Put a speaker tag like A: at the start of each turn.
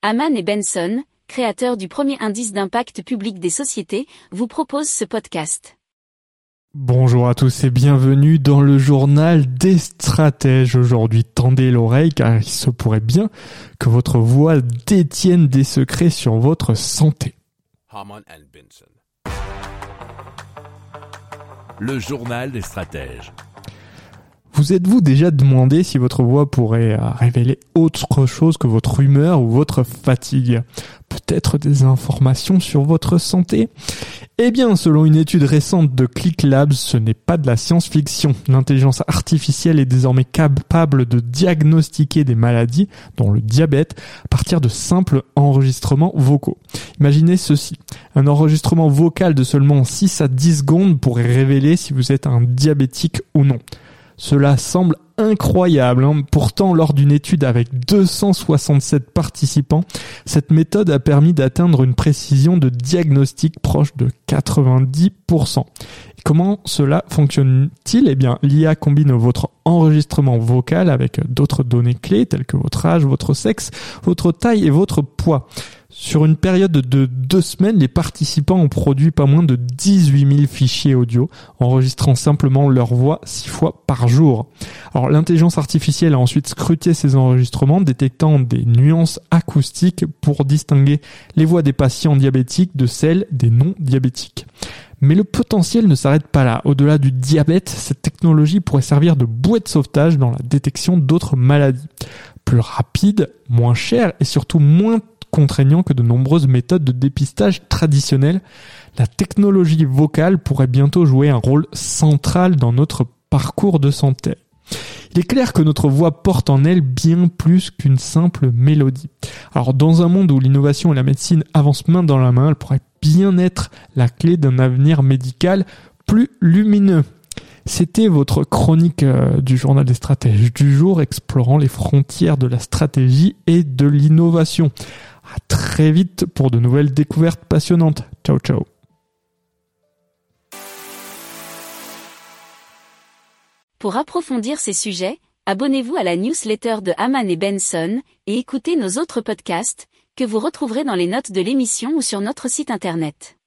A: Haman et Benson, créateurs du premier indice d'impact public des sociétés, vous proposent ce podcast.
B: Bonjour à tous et bienvenue dans le journal des stratèges. Aujourd'hui, tendez l'oreille car il se pourrait bien que votre voix détienne des secrets sur votre santé.
C: Haman Benson. Le journal des stratèges.
B: Vous êtes-vous déjà demandé si votre voix pourrait euh, révéler autre chose que votre humeur ou votre fatigue? Peut-être des informations sur votre santé? Eh bien, selon une étude récente de ClickLabs, ce n'est pas de la science-fiction. L'intelligence artificielle est désormais capable de diagnostiquer des maladies, dont le diabète, à partir de simples enregistrements vocaux. Imaginez ceci. Un enregistrement vocal de seulement 6 à 10 secondes pourrait révéler si vous êtes un diabétique ou non. Cela semble incroyable. Hein. Pourtant, lors d'une étude avec 267 participants, cette méthode a permis d'atteindre une précision de diagnostic proche de 90%. comment cela fonctionne-t-il? Eh bien, l'IA combine votre enregistrement vocal avec d'autres données clés telles que votre âge, votre sexe, votre taille et votre poids. Sur une période de deux semaines, les participants ont produit pas moins de 18 000 fichiers audio, enregistrant simplement leur voix six fois par jour. Alors l'intelligence artificielle a ensuite scruté ces enregistrements, détectant des nuances acoustiques pour distinguer les voix des patients diabétiques de celles des non diabétiques. Mais le potentiel ne s'arrête pas là. Au-delà du diabète, cette technologie pourrait servir de bouée de sauvetage dans la détection d'autres maladies. Plus rapide, moins cher et surtout moins contraignant que de nombreuses méthodes de dépistage traditionnelles, la technologie vocale pourrait bientôt jouer un rôle central dans notre parcours de santé. Il est clair que notre voix porte en elle bien plus qu'une simple mélodie. Alors dans un monde où l'innovation et la médecine avancent main dans la main, elle pourrait bien être la clé d'un avenir médical plus lumineux. C'était votre chronique euh, du journal des stratèges du jour explorant les frontières de la stratégie et de l'innovation. Très vite pour de nouvelles découvertes passionnantes. Ciao ciao.
A: Pour approfondir ces sujets, abonnez-vous à la newsletter de Haman et Benson et écoutez nos autres podcasts que vous retrouverez dans les notes de l'émission ou sur notre site internet.